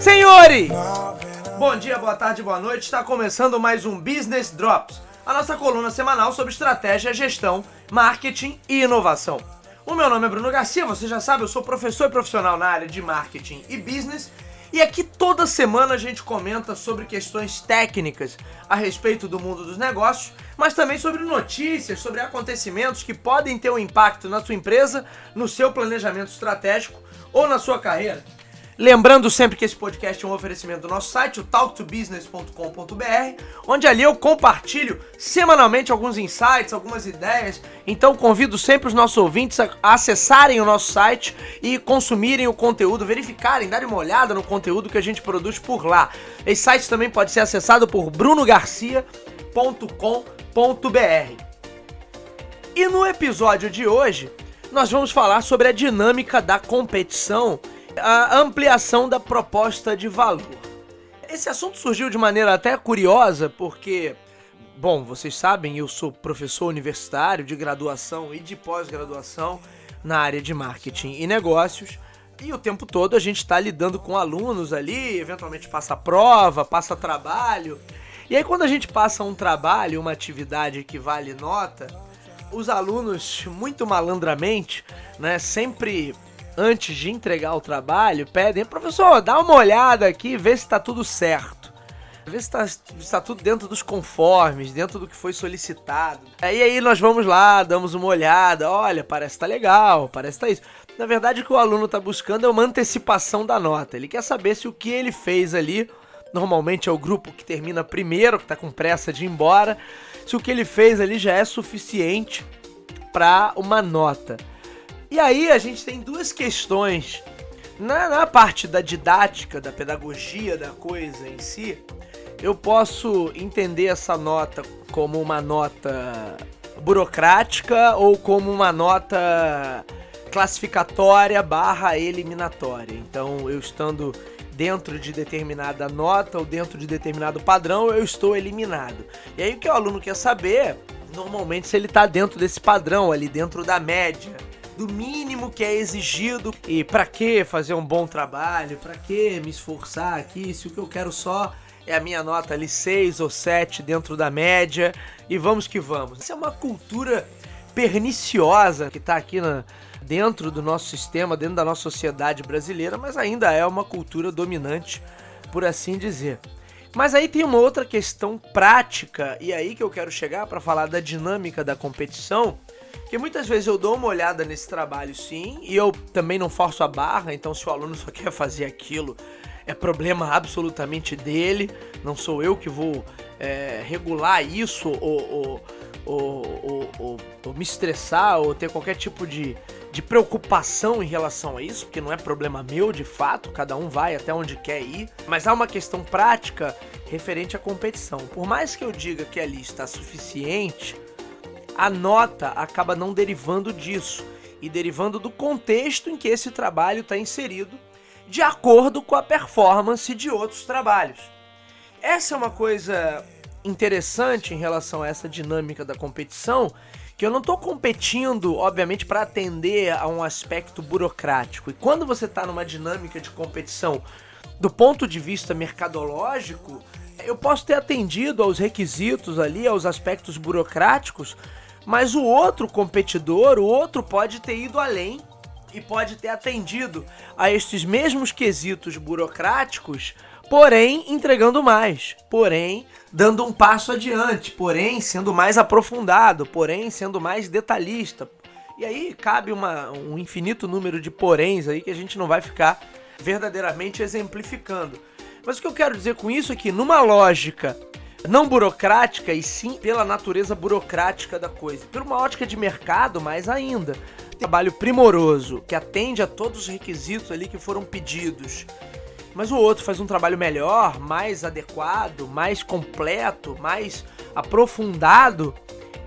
Senhores! Bom dia, boa tarde, boa noite. Está começando mais um Business Drops, a nossa coluna semanal sobre estratégia, gestão, marketing e inovação. O meu nome é Bruno Garcia, você já sabe, eu sou professor e profissional na área de marketing e business. E aqui toda semana a gente comenta sobre questões técnicas a respeito do mundo dos negócios, mas também sobre notícias, sobre acontecimentos que podem ter um impacto na sua empresa, no seu planejamento estratégico ou na sua carreira. Lembrando sempre que esse podcast é um oferecimento do nosso site, o talktobusiness.com.br, onde ali eu compartilho semanalmente alguns insights, algumas ideias. Então convido sempre os nossos ouvintes a acessarem o nosso site e consumirem o conteúdo, verificarem, darem uma olhada no conteúdo que a gente produz por lá. Esse site também pode ser acessado por brunogarcia.com.br. E no episódio de hoje, nós vamos falar sobre a dinâmica da competição a ampliação da proposta de valor. Esse assunto surgiu de maneira até curiosa, porque, bom, vocês sabem, eu sou professor universitário de graduação e de pós-graduação na área de marketing e negócios. E o tempo todo a gente está lidando com alunos ali, eventualmente passa prova, passa trabalho. E aí, quando a gente passa um trabalho, uma atividade que vale nota, os alunos, muito malandramente, né, sempre antes de entregar o trabalho, pedem, professor, dá uma olhada aqui, vê se está tudo certo. Vê se está tá tudo dentro dos conformes, dentro do que foi solicitado. E aí nós vamos lá, damos uma olhada, olha, parece que tá legal, parece que tá isso. Na verdade, o que o aluno está buscando é uma antecipação da nota. Ele quer saber se o que ele fez ali, normalmente é o grupo que termina primeiro, que está com pressa de ir embora, se o que ele fez ali já é suficiente para uma nota. E aí a gente tem duas questões. Na, na parte da didática, da pedagogia da coisa em si, eu posso entender essa nota como uma nota burocrática ou como uma nota classificatória barra eliminatória. Então, eu estando dentro de determinada nota ou dentro de determinado padrão, eu estou eliminado. E aí o que o aluno quer saber, normalmente, se ele está dentro desse padrão, ali dentro da média do mínimo que é exigido. E para que fazer um bom trabalho? Para que me esforçar aqui se o que eu quero só é a minha nota ali 6 ou 7 dentro da média e vamos que vamos. Isso é uma cultura perniciosa que está aqui na, dentro do nosso sistema, dentro da nossa sociedade brasileira, mas ainda é uma cultura dominante, por assim dizer. Mas aí tem uma outra questão prática, e aí que eu quero chegar para falar da dinâmica da competição, porque muitas vezes eu dou uma olhada nesse trabalho sim, e eu também não forço a barra, então se o aluno só quer fazer aquilo, é problema absolutamente dele, não sou eu que vou é, regular isso ou, ou, ou, ou, me estressar ou ter qualquer tipo de, de preocupação em relação a isso, porque não é problema meu de fato, cada um vai até onde quer ir, mas há uma questão prática referente à competição. Por mais que eu diga que ali está suficiente, a nota acaba não derivando disso e derivando do contexto em que esse trabalho está inserido, de acordo com a performance de outros trabalhos. Essa é uma coisa interessante em relação a essa dinâmica da competição, que eu não estou competindo, obviamente, para atender a um aspecto burocrático. E quando você está numa dinâmica de competição do ponto de vista mercadológico, eu posso ter atendido aos requisitos ali, aos aspectos burocráticos, mas o outro competidor, o outro pode ter ido além e pode ter atendido a estes mesmos quesitos burocráticos, porém entregando mais, porém dando um passo adiante, porém sendo mais aprofundado, porém sendo mais detalhista. E aí cabe uma, um infinito número de poréns aí que a gente não vai ficar verdadeiramente exemplificando. Mas o que eu quero dizer com isso é que numa lógica não burocrática e sim pela natureza burocrática da coisa. Por uma ótica de mercado, mais ainda. Trabalho primoroso, que atende a todos os requisitos ali que foram pedidos. Mas o outro faz um trabalho melhor, mais adequado, mais completo, mais aprofundado.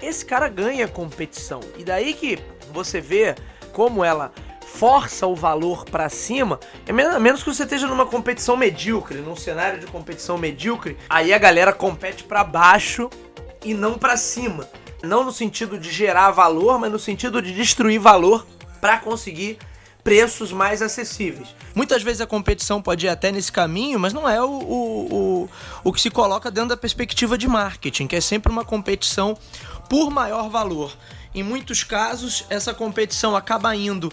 Esse cara ganha competição. E daí que você vê como ela força o valor para cima, é menos, menos que você esteja numa competição medíocre, num cenário de competição medíocre, aí a galera compete para baixo e não para cima. Não no sentido de gerar valor, mas no sentido de destruir valor para conseguir preços mais acessíveis. Muitas vezes a competição pode ir até nesse caminho, mas não é o, o, o, o que se coloca dentro da perspectiva de marketing, que é sempre uma competição por maior valor. Em muitos casos, essa competição acaba indo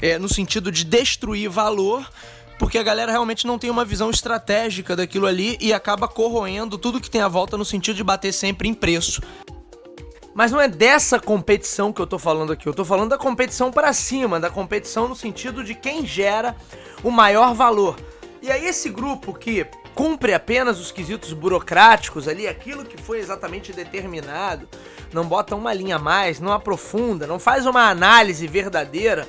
é, no sentido de destruir valor, porque a galera realmente não tem uma visão estratégica daquilo ali e acaba corroendo tudo que tem à volta no sentido de bater sempre em preço. Mas não é dessa competição que eu tô falando aqui. Eu tô falando da competição para cima, da competição no sentido de quem gera o maior valor. E aí esse grupo que cumpre apenas os quesitos burocráticos ali, aquilo que foi exatamente determinado, não bota uma linha a mais, não aprofunda, não faz uma análise verdadeira,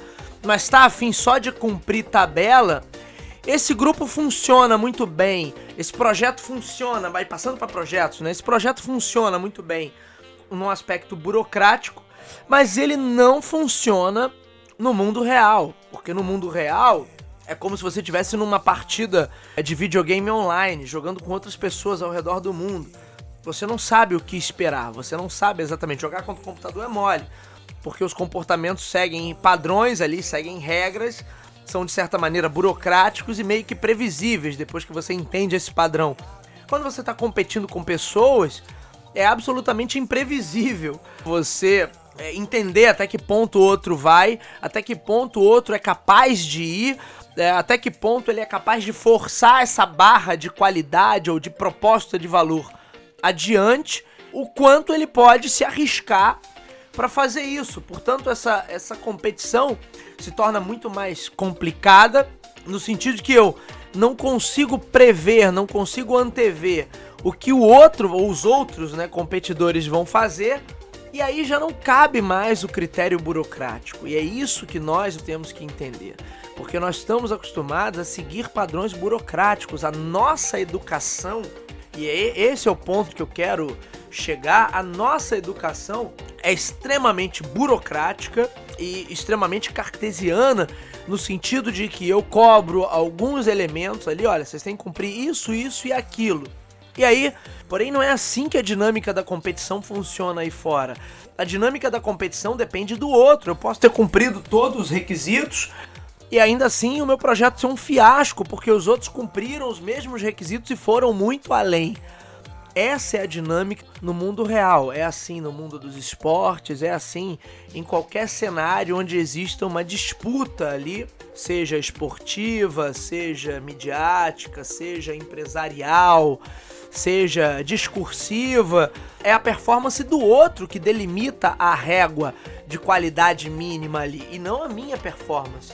mas está afim só de cumprir tabela, esse grupo funciona muito bem, esse projeto funciona, vai passando para projetos, né? Esse projeto funciona muito bem num aspecto burocrático, mas ele não funciona no mundo real, porque no mundo real é como se você estivesse numa partida de videogame online, jogando com outras pessoas ao redor do mundo. Você não sabe o que esperar, você não sabe exatamente. Jogar contra o computador é mole, porque os comportamentos seguem padrões ali, seguem regras, são de certa maneira burocráticos e meio que previsíveis depois que você entende esse padrão. Quando você está competindo com pessoas, é absolutamente imprevisível você é, entender até que ponto o outro vai, até que ponto o outro é capaz de ir, é, até que ponto ele é capaz de forçar essa barra de qualidade ou de proposta de valor adiante, o quanto ele pode se arriscar para fazer isso. Portanto, essa, essa competição se torna muito mais complicada no sentido que eu não consigo prever, não consigo antever o que o outro ou os outros, né, competidores vão fazer. E aí já não cabe mais o critério burocrático. E é isso que nós temos que entender. Porque nós estamos acostumados a seguir padrões burocráticos. A nossa educação, e é esse é o ponto que eu quero chegar, a nossa educação é extremamente burocrática e extremamente cartesiana no sentido de que eu cobro alguns elementos ali, olha, vocês têm que cumprir isso, isso e aquilo. E aí, porém, não é assim que a dinâmica da competição funciona aí fora. A dinâmica da competição depende do outro. Eu posso ter cumprido todos os requisitos e ainda assim o meu projeto ser um fiasco, porque os outros cumpriram os mesmos requisitos e foram muito além. Essa é a dinâmica no mundo real. É assim no mundo dos esportes, é assim em qualquer cenário onde exista uma disputa ali, seja esportiva, seja midiática, seja empresarial, seja discursiva. É a performance do outro que delimita a régua de qualidade mínima ali e não a minha performance.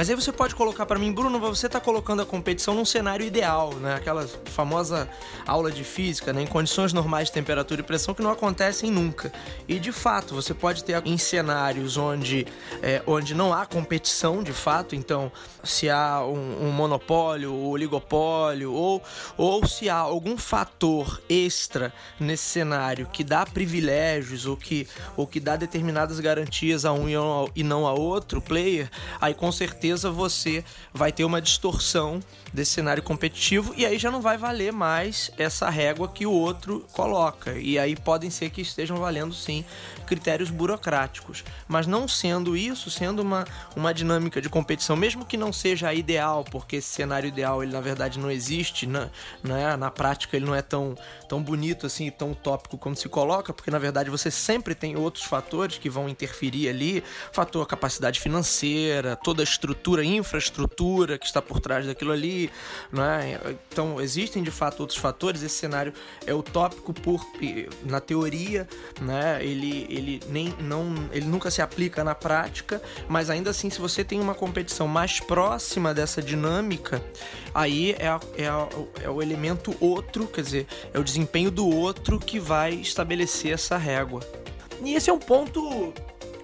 Mas aí você pode colocar para mim, Bruno, você está colocando a competição num cenário ideal, né? Aquela famosa aula de física, né? Em condições normais de temperatura e pressão que não acontecem nunca. E de fato, você pode ter em cenários onde, é, onde não há competição, de fato, então se há um, um monopólio, ou oligopólio, ou, ou se há algum fator extra nesse cenário que dá privilégios ou que, ou que dá determinadas garantias a um e não a outro player, aí com certeza certeza você vai ter uma distorção desse cenário competitivo e aí já não vai valer mais essa régua que o outro coloca. E aí podem ser que estejam valendo sim critérios burocráticos. Mas não sendo isso, sendo uma, uma dinâmica de competição, mesmo que não seja a ideal, porque esse cenário ideal ele na verdade não existe, na, né? na prática ele não é tão, tão bonito assim, tão utópico como se coloca, porque na verdade você sempre tem outros fatores que vão interferir ali, fator capacidade financeira, toda a estrutura, infraestrutura que está por trás daquilo ali, né? Então existem de fato outros fatores. Esse cenário é utópico por na teoria, né? Ele, ele nem não ele nunca se aplica na prática, mas ainda assim se você tem uma competição mais próxima dessa dinâmica, aí é, é, é o elemento outro, quer dizer, é o desempenho do outro que vai estabelecer essa régua. E esse é um ponto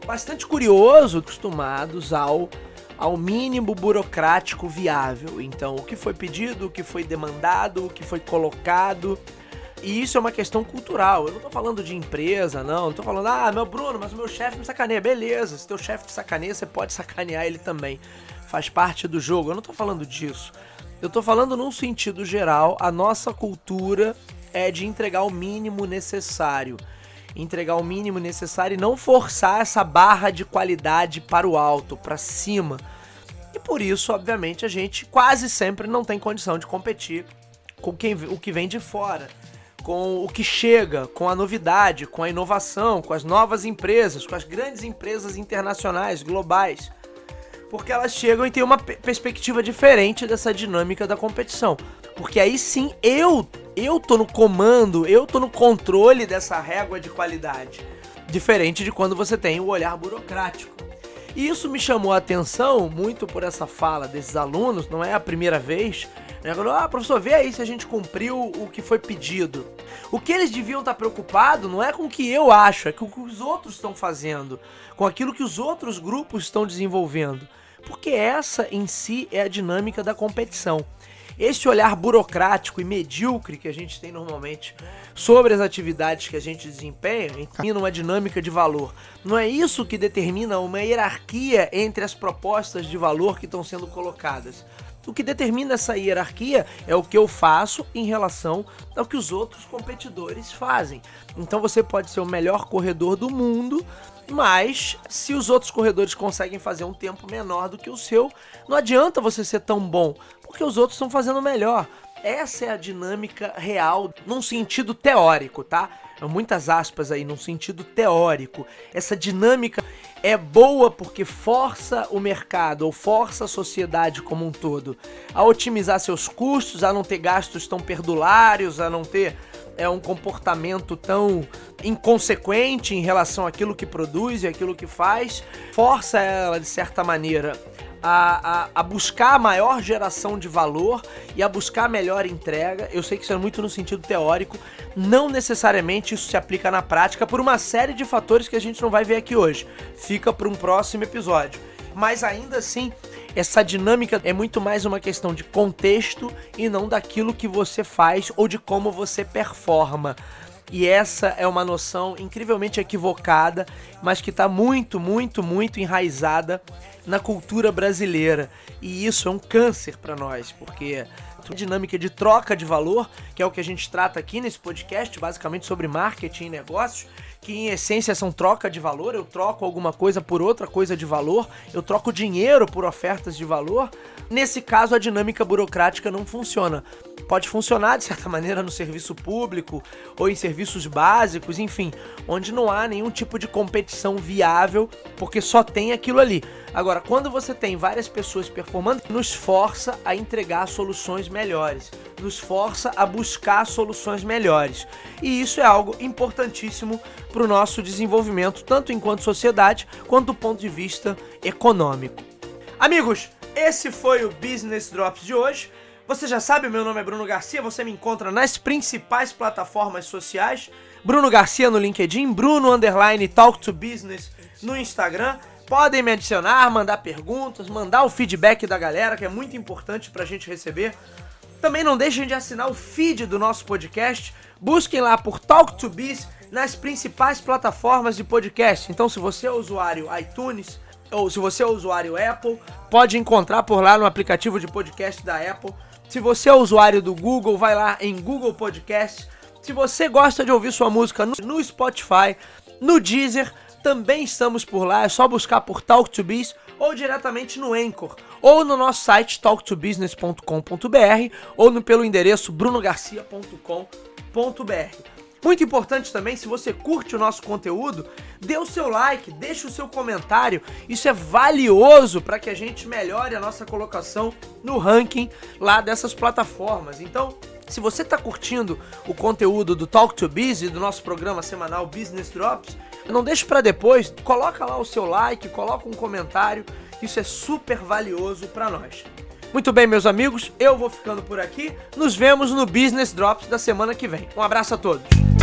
bastante curioso, acostumados ao ao mínimo burocrático viável. Então, o que foi pedido, o que foi demandado, o que foi colocado. E isso é uma questão cultural. Eu não tô falando de empresa, não. Eu tô falando, ah, meu Bruno, mas o meu chefe me sacaneia. Beleza, se teu chefe te sacaneia, você pode sacanear ele também. Faz parte do jogo. Eu não tô falando disso. Eu tô falando num sentido geral, a nossa cultura é de entregar o mínimo necessário entregar o mínimo necessário e não forçar essa barra de qualidade para o alto, para cima. por isso, obviamente, a gente quase sempre não tem condição de competir com quem, o que vem de fora, com o que chega, com a novidade, com a inovação, com as novas empresas, com as grandes empresas internacionais, globais. Porque elas chegam e têm uma perspectiva diferente dessa dinâmica da competição. Porque aí sim eu, eu tô no comando, eu tô no controle dessa régua de qualidade. Diferente de quando você tem o olhar burocrático. E isso me chamou a atenção muito por essa fala desses alunos, não é a primeira vez. Né? Falou, ah, professor, vê aí se a gente cumpriu o que foi pedido. O que eles deviam estar preocupados não é com o que eu acho, é com o que os outros estão fazendo, com aquilo que os outros grupos estão desenvolvendo. Porque essa em si é a dinâmica da competição. Esse olhar burocrático e medíocre que a gente tem normalmente sobre as atividades que a gente desempenha, determina uma dinâmica de valor. Não é isso que determina uma hierarquia entre as propostas de valor que estão sendo colocadas. O que determina essa hierarquia é o que eu faço em relação ao que os outros competidores fazem. Então você pode ser o melhor corredor do mundo, mas se os outros corredores conseguem fazer um tempo menor do que o seu, não adianta você ser tão bom, porque os outros estão fazendo melhor. Essa é a dinâmica real, num sentido teórico, tá? Muitas aspas aí, num sentido teórico. Essa dinâmica é boa porque força o mercado ou força a sociedade como um todo a otimizar seus custos, a não ter gastos tão perdulários, a não ter é um comportamento tão inconsequente em relação àquilo que produz e aquilo que faz, força ela, de certa maneira, a, a, a, buscar a maior geração de valor e a buscar a melhor entrega. Eu sei que isso é muito no sentido teórico, não necessariamente isso se aplica na prática por uma série de fatores que a gente não vai ver aqui hoje. Fica para um próximo episódio. Mas ainda assim, essa dinâmica é muito mais uma questão de contexto e não daquilo que você faz ou de como você performa. E essa é uma noção incrivelmente equivocada, mas que está muito, muito, muito enraizada na cultura brasileira. E isso é um câncer para nós, porque a dinâmica de troca de valor, que é o que a gente trata aqui nesse podcast, basicamente sobre marketing e negócios, que em essência são troca de valor, eu troco alguma coisa por outra coisa de valor, eu troco dinheiro por ofertas de valor. Nesse caso, a dinâmica burocrática não funciona. Pode funcionar de certa maneira no serviço público ou em serviços básicos, enfim, onde não há nenhum tipo de competição viável, porque só tem aquilo ali. Agora, quando você tem várias pessoas performando, nos força a entregar soluções melhores, nos força a buscar soluções melhores. E isso é algo importantíssimo para o nosso desenvolvimento, tanto enquanto sociedade quanto do ponto de vista econômico. Amigos, esse foi o Business Drops de hoje. Você já sabe, meu nome é Bruno Garcia, você me encontra nas principais plataformas sociais. Bruno Garcia no LinkedIn, Bruno Underline Talk to Business no Instagram. Podem me adicionar, mandar perguntas, mandar o feedback da galera, que é muito importante para a gente receber. Também não deixem de assinar o feed do nosso podcast. Busquem lá por Talk to Biz nas principais plataformas de podcast. Então, se você é usuário iTunes ou se você é usuário Apple, pode encontrar por lá no aplicativo de podcast da Apple. Se você é usuário do Google, vai lá em Google Podcast. Se você gosta de ouvir sua música no Spotify, no Deezer, também estamos por lá. É só buscar por Talk to Biz ou diretamente no Anchor, ou no nosso site talktobusiness.com.br ou no, pelo endereço brunogarcia.com.br. Muito importante também, se você curte o nosso conteúdo, dê o seu like, deixe o seu comentário. Isso é valioso para que a gente melhore a nossa colocação no ranking lá dessas plataformas. Então, se você está curtindo o conteúdo do Talk to Biz e do nosso programa semanal Business Drops, não deixe para depois, coloca lá o seu like, coloca um comentário, isso é super valioso para nós. Muito bem, meus amigos, eu vou ficando por aqui. Nos vemos no Business Drops da semana que vem. Um abraço a todos.